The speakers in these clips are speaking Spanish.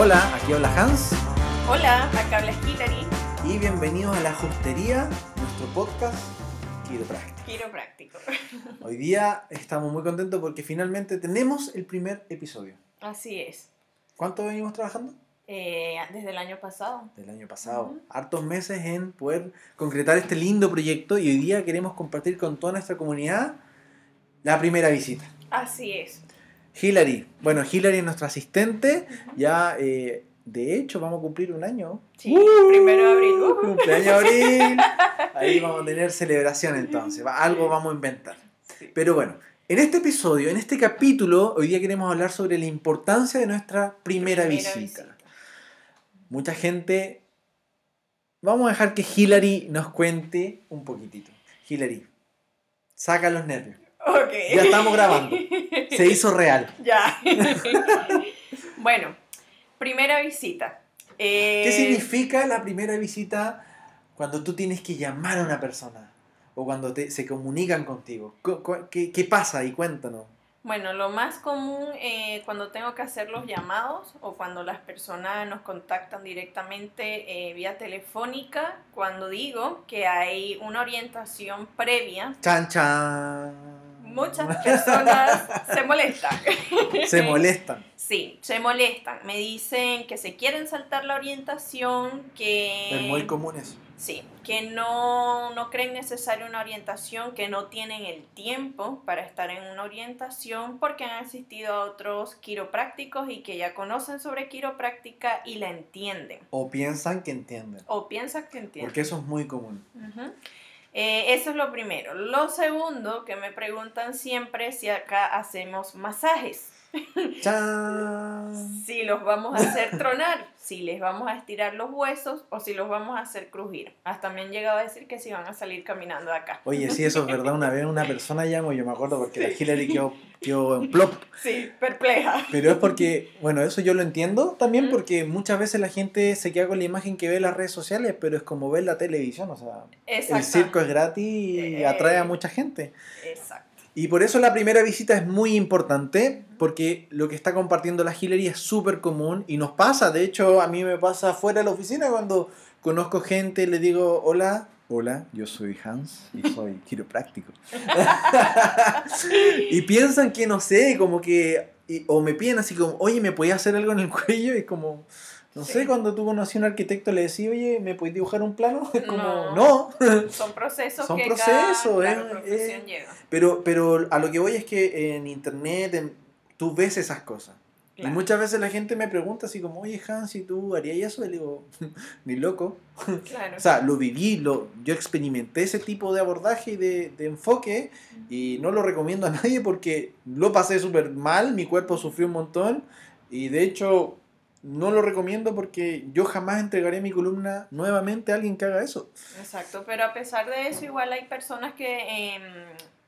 hola, aquí habla Hans Hola, acá habla Hilary, y bienvenidos a La Justería, nuestro podcast quiropráctico. quiropráctico. Hoy día estamos muy contentos porque finalmente tenemos el primer episodio. Así es. ¿Cuánto venimos trabajando? Eh, desde el año pasado. Del año pasado. Ujú. Hartos meses en poder concretar este lindo proyecto y hoy día queremos compartir con toda nuestra comunidad la primera visita. Así es. Hilary. Bueno, Hilary es nuestra asistente. Ya, eh, de hecho, vamos a cumplir un año. Sí, primero de abril. Uh. Cumpleaños de abril. Ahí vamos a tener celebración entonces. Algo vamos a inventar. Sí. Pero bueno, en este episodio, en este capítulo, hoy día queremos hablar sobre la importancia de nuestra primera, visita. Mucha gente. Vamos a dejar que Hilary nos cuente un poquitito. Hilary, saca los nervios. Ok. Ya estamos grabando. Se hizo real. ya. bueno, primera visita. Eh, ¿Qué significa la primera visita cuando tú tienes que llamar a una persona? O cuando te- se comunican contigo. ¿Qué, qué pasa? Y cuéntanos. Bueno, lo más común eh, cuando tengo que hacer los llamados o cuando las personas nos contactan directamente eh, vía telefónica, cuando digo que hay una orientación previa, Chan, chan. Muchas personas se molestan. Se molestan. Sí, se molestan. Me dicen que se quieren saltar la orientación, que... Es muy común eso. Sí, que no, no creen necesaria una orientación, que no tienen el tiempo para estar en una orientación porque han asistido a otros quiroprácticos y que ya conocen sobre quiropráctica y la entienden. O piensan que entienden. O piensan que entienden. Porque eso es muy común. Eh, eso es lo primero. Lo segundo que me preguntan siempre es si acá hacemos masajes. Chan. Si los vamos a hacer tronar, si les vamos a estirar los huesos o si los vamos a hacer crujir. Hasta me han llegado a decir que si van a salir caminando de acá. Oye, sí, eso es verdad. Una vez una persona llamó, yo me acuerdo, porque la Hillary quedó, quedó en plop. Sí, perpleja. Pero es porque, bueno, eso yo lo entiendo también porque muchas veces la gente se queda con la imagen que ve en las redes sociales, pero es como ver la televisión, o sea, el circo es gratis y Eh. atrae a mucha gente. Exacto. Y por eso la primera visita es muy importante, porque lo que está compartiendo la Hillary es súper común y nos pasa, de hecho a mí me pasa fuera de la oficina cuando conozco gente, le digo, hola, hola, yo soy Hans y soy quiropráctico. y piensan que, no sé, como que, y- o me piden así como, oye, ¿me podías hacer algo en el cuello? Y como... No Sí. sé, cuando tú conocí a un arquitecto le decís, oye, ¿me puedes dibujar un plano? Es como, No. no. Son procesos Son que procesos, cada eh, claro, eh. lleva. Pero, pero a lo que voy es que en internet en- tú ves esas cosas. Claro. Y muchas veces la gente me pregunta así como, oye Hans, ¿y tú harías eso? Y le digo, ni loco. Claro. O sea, lo viví, lo, yo experimenté ese tipo de abordaje y de, de enfoque y no lo recomiendo a nadie porque lo pasé súper mal, mi cuerpo sufrió un montón y de hecho no lo recomiendo porque yo jamás entregaré mi columna nuevamente a alguien que haga eso. Exacto, pero a pesar de eso, igual hay personas que en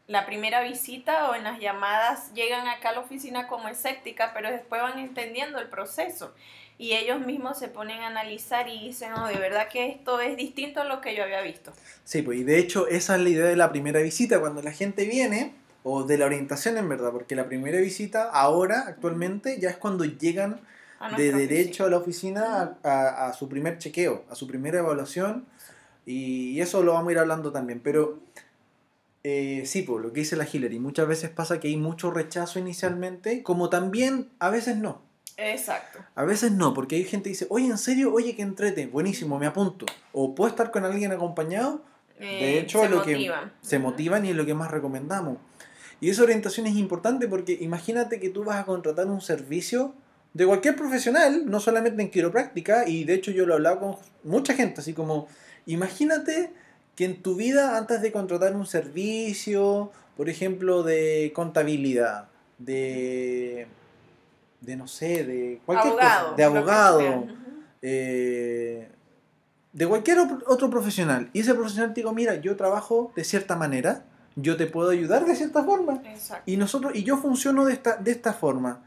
la primera visita o en las llamadas llegan acá a la oficina como escéptica, pero después van entendiendo el proceso. Y ellos mismos se ponen a analizar y dicen, no, de verdad que esto es distinto a lo que yo había visto. Sí, pues y de hecho esa es la idea de la primera visita, cuando la gente viene, o de la orientación en verdad, porque la primera visita ahora, actualmente, ya es cuando llegan de derecho oficina. a la oficina a, su primer chequeo, a su primera evaluación, y eso lo vamos a ir hablando también, pero eh, sí, pues lo que dice la Hillary, muchas veces pasa que hay mucho rechazo inicialmente, como también a veces no. Exacto. A veces no, porque hay gente que dice, oye, ¿en serio? Oye, que entrete, buenísimo, me apunto. O puedo estar con alguien acompañado, de Eh, hecho, lo motivan. que se motivan y es lo que más recomendamos. Y esa orientación es importante porque imagínate que tú vas a contratar un servicio de cualquier profesional, no solamente en quiropráctica, y de hecho yo lo he hablado con mucha gente, así como, imagínate que en tu vida antes de contratar un servicio, por ejemplo, de contabilidad, de, de no sé, de cualquier Abogado. cosa, de abogado, eh, de cualquier otro- otro profesional. Y ese profesional te digo, mira, yo trabajo de cierta manera, yo te puedo ayudar de cierta forma. Exacto. Y nosotros, y yo funciono de esta, de esta forma.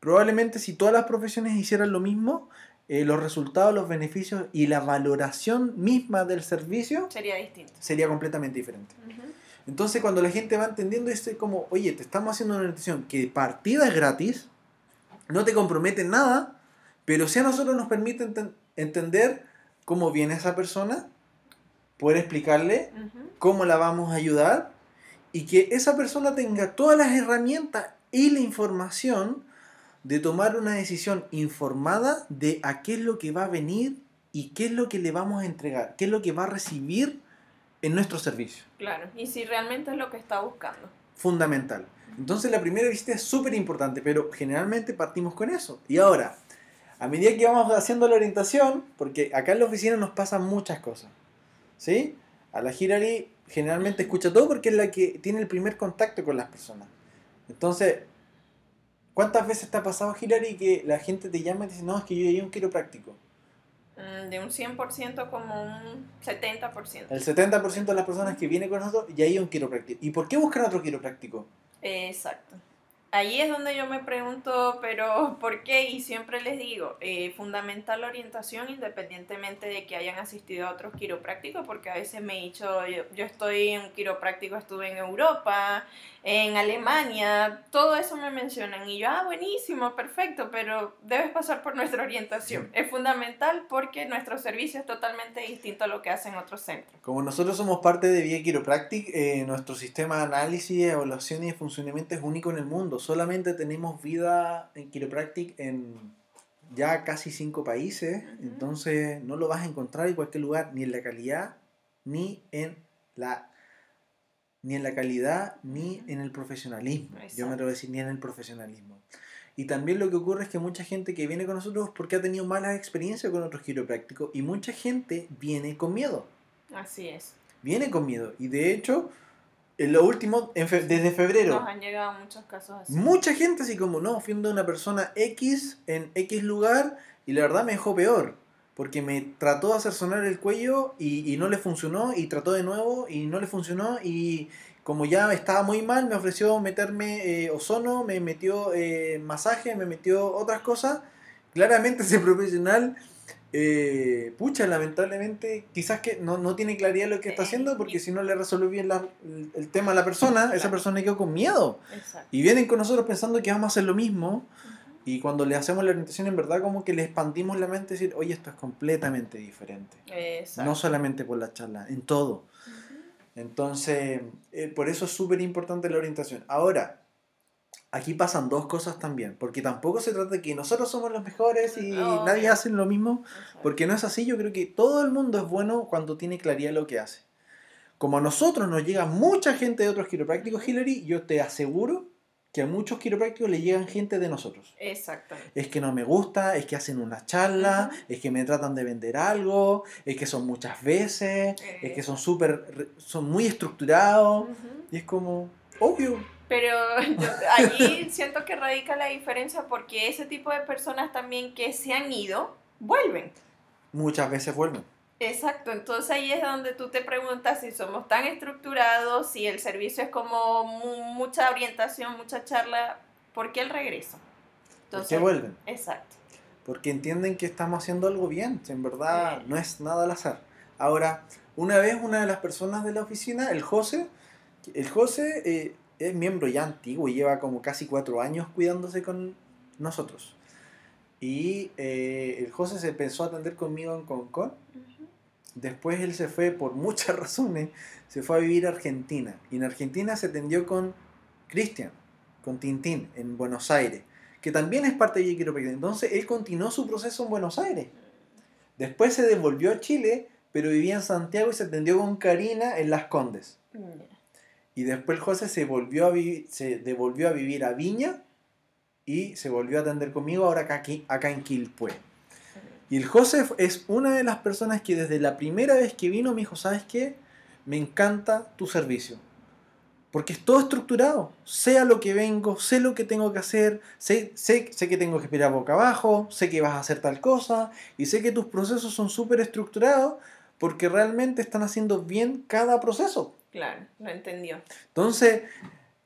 Probablemente si todas las profesiones hicieran lo mismo, eh, los resultados, los beneficios y la valoración misma del servicio Sería distinto. sería completamente diferente. Entonces cuando la gente va entendiendo esto es como, oye, te estamos haciendo una orientación que partida es gratis, no te compromete en nada, Pero si a nosotros nos permite enten- entender cómo viene esa persona, poder explicarle cómo la vamos a ayudar y que esa persona tenga todas las herramientas y la información de tomar una decisión informada de a qué es lo que va a venir y qué es lo que le vamos a entregar, qué es lo que va a recibir en nuestro servicio. Claro, y si realmente es lo que está buscando. Fundamental. Entonces la primera visita es súper importante, pero generalmente partimos con eso. Y ahora, a medida que vamos haciendo la orientación, porque acá en la oficina nos pasan muchas cosas, ¿sí? A la Hirari generalmente escucha todo porque es la que tiene el primer contacto con las personas. Entonces, ¿cuántas veces te ha pasado, Hilary, que la gente te llama y te dice, no, es que yo llegué a un quiropráctico? Mm, De un 100% como un 70%. El 70% de las personas que vienen con nosotros ya hay un quiropráctico. ¿Y por qué buscan otro quiropráctico? Exacto. Ahí es donde yo me pregunto, pero ¿por qué? Y siempre les digo, eh, fundamental la orientación independientemente de que hayan asistido a otros quiroprácticos, porque a veces me he dicho, yo, yo estoy en un quiropráctico, estuve en Europa, en Alemania, todo eso me mencionan y yo, ah, buenísimo, perfecto, pero debes pasar por nuestra orientación. Es fundamental porque nuestro servicio es totalmente distinto a lo que hacen otros centros. Como nosotros somos parte de Vía Chiropractic, eh, nuestro sistema de análisis, evaluación y funcionamiento es único en el mundo. Solamente tenemos vida en Chiropractic en ya casi cinco países, entonces no lo vas a encontrar en cualquier lugar, ni en la calidad, ni en la ni en la calidad, ni en el profesionalismo. Yo me atrevo a decir ni en el profesionalismo. Y también lo que ocurre es que mucha gente que viene con nosotros es porque ha tenido malas experiencias con otros quiroprácticos y mucha gente viene con miedo Así es. viene con miedo. Y de hecho, en lo último, en fe- desde febrero, Nos han llegado muchos casos así. mucha gente así como, no, fui donde una persona X en X lugar y la verdad me dejó peor. Porque me trató de hacer sonar el cuello y, y no le funcionó y trató de nuevo y no le funcionó y como ya estaba muy mal me ofreció meterme eh, ozono, me metió eh, masaje, me metió otras cosas. Claramente ese profesional, eh, pucha, lamentablemente quizás que no, no tiene claridad lo que está Eh, haciendo porque si no le resolvió bien la- el, el tema a la persona, esa persona quedó con miedo. Exacto. Y vienen con nosotros pensando que vamos a hacer lo mismo. Y cuando le hacemos la orientación, en verdad, como que le expandimos la mente y decir, oye, esto es completamente diferente. Exacto. No solamente por la charla, en todo. Entonces, eh, por eso es súper importante la orientación. Ahora, aquí pasan dos cosas también, porque tampoco se trata de que nosotros somos los mejores y nadie hace lo mismo, Exacto. porque no es así. Yo creo que todo el mundo es bueno cuando tiene claridad lo que hace. Como a nosotros nos llega mucha gente de otros quiroprácticos, Hillary, yo te aseguro que a muchos quiroprácticos le llegan gente de nosotros. Exactamente. Es que no me gusta, es que hacen una charla, es que me tratan de vender algo, es que son muchas veces, es que son súper, son muy estructurados. Y es como, obvio. Pero yo- allí siento que radica la diferencia porque ese tipo de personas también que se han ido, vuelven. Muchas veces vuelven. Exacto, entonces ahí es donde tú te preguntas si somos tan estructurados, si el servicio es como mu- mucha orientación, mucha charla, ¿por qué el regreso? ¿Por qué vuelven? Exacto. Porque entienden que estamos haciendo algo bien. En verdad, no es nada al azar. Ahora, una vez una de las personas de la oficina, el José, el José eh, es miembro ya antiguo y lleva como casi cuatro años cuidándose con nosotros. Y eh, el José se pensó atender conmigo en Concon. Ujú. Después él se fue, por muchas razones, se fue a vivir a Argentina. Y en Argentina se atendió con Cristian, con Tintín, en Buenos Aires, que también es parte de Quiropráctica. Entonces él continuó su proceso en Buenos Aires. Después se devolvió a Chile, pero vivía en Santiago y se atendió con Karina en Las Condes. Y después José se, volvió a se devolvió a vivir a Viña y se volvió a atender conmigo ahora acá, aquí, acá en Quilpué. Y el José es una de las personas que desde la primera vez que vino me dijo, ¿sabes qué? Me encanta tu servicio. Porque es todo estructurado. Sé a lo que vengo, sé lo que tengo que hacer, sé, sé, sé que tengo que esperar boca abajo, sé que vas a hacer tal cosa, y sé que tus procesos son súper estructurados porque realmente están haciendo bien cada proceso. Claro, lo entendió. Entonces,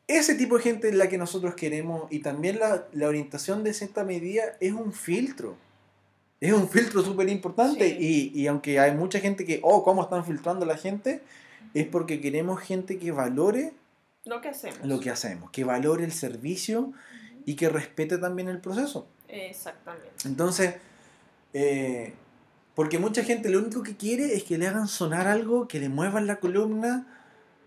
ese tipo de gente es la que nosotros queremos y también la, la orientación de cierta medida es un filtro. Es un filtro súper importante Sí. y, y aunque hay mucha gente que, oh, ¿cómo están filtrando a la gente? Es porque queremos gente que valore Lo que hacemos. lo que hacemos, que valore el servicio y que respete también el proceso. Exactamente. Entonces, Eh, porque mucha gente lo único que quiere es que le hagan sonar algo, que le muevan la columna.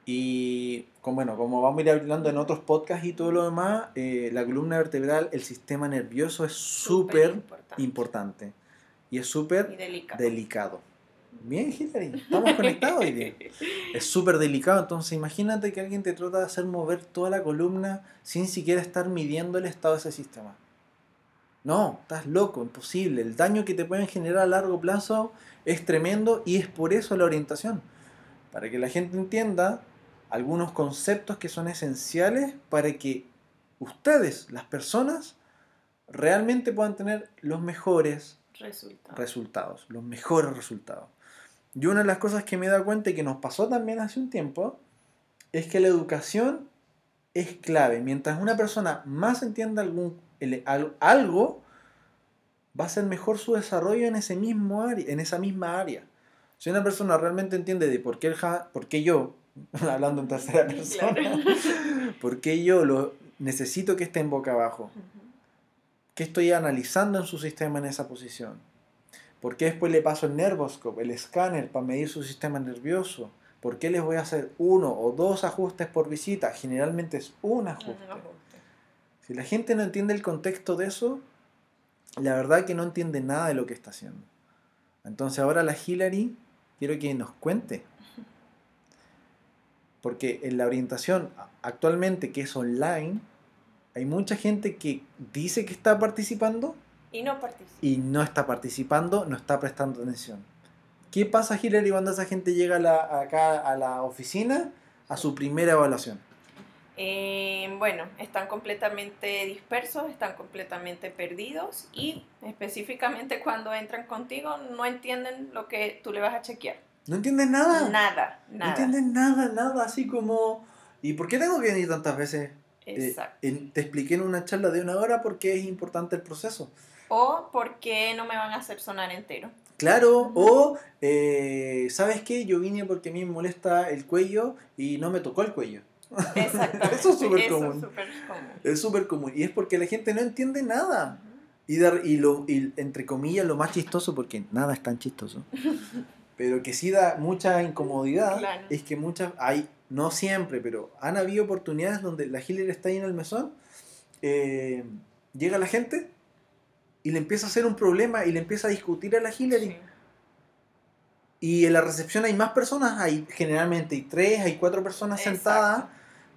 Y como, bueno, como vamos a ir hablando en otros podcasts y todo lo demás, eh, la columna vertebral, el sistema nervioso es súper importante. importante. Y es súper delicado. Bien, Hillary, estamos conectados hoy día. Es súper delicado, entonces imagínate que alguien te trata de hacer mover toda la columna sin siquiera estar midiendo el estado de ese sistema. No, estás loco, imposible. El daño que te pueden generar a largo plazo es tremendo y es por eso la orientación. Para que la gente entienda algunos conceptos que son esenciales para que ustedes, las personas, realmente puedan tener los mejores Resultado. resultados, los mejores resultados. Y una de las cosas que me he dado cuenta y que nos pasó también hace un tiempo es que la educación es clave. Mientras una persona más entienda algún, el- al- algo, va a ser mejor su desarrollo en, ese mismo área, en esa misma área. Si una persona realmente entiende de por qué, el ja- por qué yo, hablando en tercera persona, Claro. por qué yo lo necesito que esté en boca abajo, Ujú. ¿Qué estoy analizando en su sistema en esa posición? ¿Por qué después le paso el Nervoscope, el escáner, para medir su sistema nervioso? ¿Por qué les voy a hacer uno o dos ajustes por visita? Generalmente es un ajuste. Un ajuste. Si la gente no entiende el contexto de eso, la verdad que no entiende nada de lo que está haciendo. Entonces ahora la Hillary quiero que nos cuente. Porque en la orientación actualmente que es online, hay mucha gente que dice que está participando Y no participa. y no está participando, no está prestando atención. ¿Qué pasa, Hillary, cuando esa gente llega a la- acá a la oficina a su primera evaluación? Eh, bueno, están completamente dispersos, están completamente perdidos y específicamente cuando entran contigo no entienden lo que tú le vas a chequear. ¿No entienden nada? Nada, No nada. entienden nada, nada, así como... ¿Y por qué tengo que venir tantas veces? Eh, Exacto. te expliqué en una charla de una hora por qué es importante el proceso. O por qué no me van a hacer sonar entero. Claro, o eh, ¿sabes qué? Yo vine porque a mí me molesta el cuello y no me tocó el cuello. Exactamente. Eso es súper común. es súper común. Es súper común y es porque la gente no entiende nada. Y, de- y, lo, y entre comillas lo más chistoso, porque nada es tan chistoso, pero que sí da mucha incomodidad, Claro. es que muchas, hay, no siempre, pero han habido oportunidades donde la Hillary está ahí en el mesón, eh, llega la gente y le empieza a hacer un problema y le empieza a discutir a la Hillary. Sí. Y en la recepción hay más personas, hay generalmente hay tres, hay cuatro personas Exacto. sentadas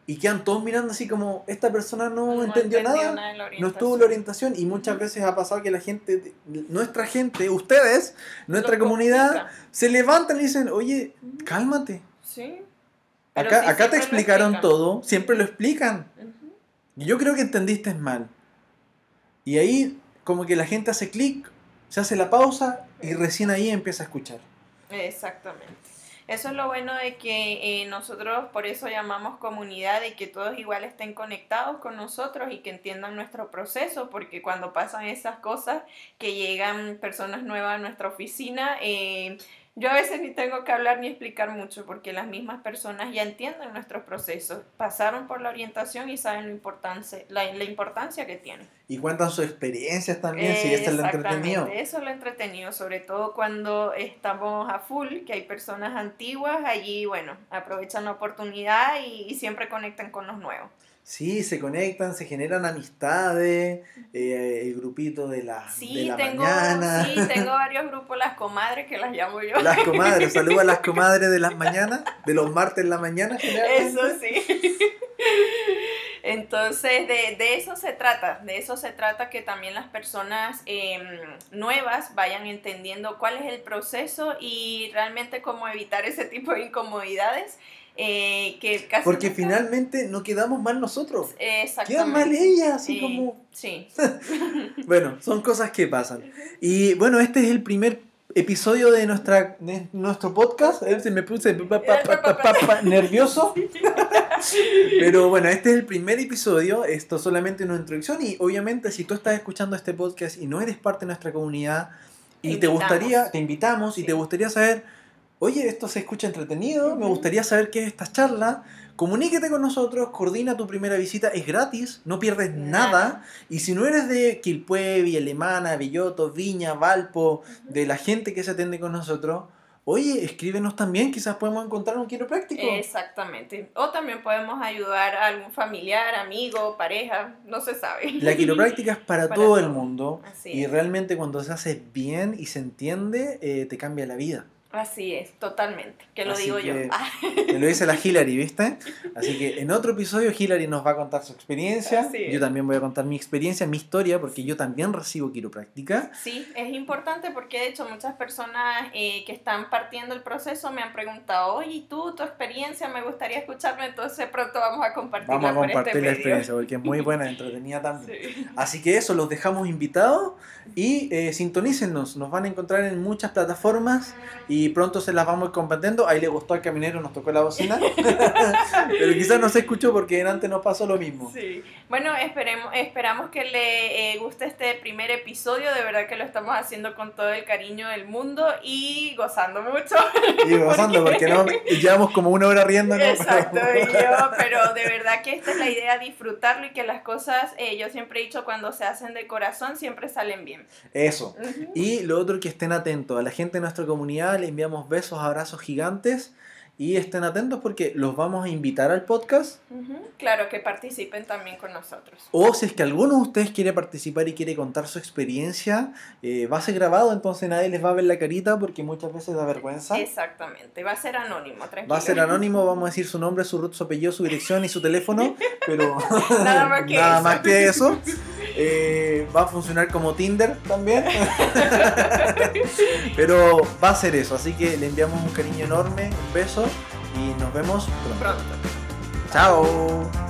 y quedan todos mirando así como, esta persona no, entendió, nada. No estuvo la orientación y muchas veces ha pasado que la gente, nuestra gente, ustedes, nuestra comunidad, complica. se levantan y dicen, oye, cálmate. Sí. Pero Acá, sí, acá te explicaron todo, siempre lo explican. Y Yo creo que entendiste mal. Y ahí como que la gente hace clic, se hace la pausa y recién ahí empieza a escuchar. Exactamente. Eso es lo bueno de que eh, nosotros por eso llamamos comunidad y que todos igual estén conectados con nosotros y que entiendan nuestro proceso, porque cuando pasan esas cosas, que llegan personas nuevas a nuestra oficina, eh, yo a veces ni tengo que hablar ni explicar mucho, porque las mismas personas ya entienden nuestros procesos, pasaron por la orientación y saben lo importancia, la, la importancia que tiene. Y cuentan sus experiencias también, si eso es lo entretenido. Eso es lo entretenido, sobre todo cuando estamos a full, que hay personas antiguas, allí, bueno, aprovechan la oportunidad y, y siempre conectan con los nuevos. Sí, se conectan, se generan amistades, eh, el grupito de la, de Sí, la tengo, mañana. sí, tengo varios grupos, las comadres, que las llamo yo. Las comadres, saludos a las comadres de las mañanas, de los martes en la mañana. generalmente. Eso sí. Entonces, de, de eso se trata, de eso se trata que también las personas em, nuevas vayan entendiendo cuál es el proceso y realmente cómo evitar ese tipo de incomodidades eh, que casi Porque nunca- finalmente no quedamos mal nosotros. Exactamente. Quedan mal ellas, así Eh, como... Sí. Bueno, son cosas que pasan. Y bueno, este es el primer episodio de nuestra de nuestro podcast. Me puse pa- pa- pa- nervioso. Pero bueno, este es el primer episodio. Esto es solamente una introducción. Y obviamente, si tú estás escuchando este podcast y no eres parte de nuestra comunidad y Te gustaría, te invitamos y te gustaría saber, oye, esto se escucha entretenido, me gustaría saber qué es esta charla. Comuníquete con nosotros, coordina tu primera visita, es gratis, no pierdes nada. Nada. Y si no eres de Quilpue, Alemana, Belloto, Viña, Valpo, de la gente que se atiende con nosotros, oye, escríbenos también, quizás podemos encontrar un quiropráctico. Exactamente. O también podemos ayudar a algún familiar, amigo, pareja, no se sabe. La quiropráctica es para, Para todo el mundo Así y es. realmente cuando se hace bien y se entiende, eh, te cambia la vida. Así es, totalmente. Que lo Así digo que- yo. Ah, Te lo dice la Hillary, ¿viste? Así que en otro episodio Hillary nos va a contar su experiencia. Yo también voy a contar mi experiencia, mi historia, porque yo también recibo quiropráctica. Sí, es importante porque de hecho muchas personas eh, que están partiendo el proceso me han preguntado, oye, ¿y tú, tu experiencia? Me gustaría escucharlo, entonces pronto vamos a compartirla Vamos a por compartir este la experiencia porque es muy buena, entretenida también. Sí. Así que eso, los dejamos invitados y eh, sintonícennos. Nos van a encontrar en muchas plataformas y pronto se las vamos a ir compartiendo. Ahí le gustó al caminero, nos tocó la bocina. Pero quizás no se escuchó porque antes nos pasó lo mismo. Sí. Bueno, esperemos, esperamos que le eh, guste este primer episodio. De verdad que lo estamos haciendo con todo el cariño del mundo y gozando mucho. Y gozando porque no, llevamos como una hora riendo. Exacto, y yo, pero de verdad que esta es la idea, disfrutarlo y que las cosas, eh, yo siempre he dicho, cuando se hacen de corazón, siempre salen bien. Eso. Y lo otro que estén atentos. A la gente de nuestra comunidad enviamos besos, abrazos gigantes. Y estén atentos porque los vamos a invitar al podcast. Claro, que participen también con nosotros. O si es que alguno de ustedes quiere participar y quiere contar su experiencia, eh, va a ser grabado, entonces nadie les va a ver la carita porque muchas veces da vergüenza. Exactamente, va a ser anónimo, tranquilo. Va a ser anónimo, vamos a decir su nombre, su root, su apellido, su dirección y su teléfono, pero Nada más que nada eso. más que eso. Eh, va a funcionar como Tinder también. pero va a ser eso, así que le enviamos un cariño enorme, un beso y nos vemos pronto. Pronto. Chao.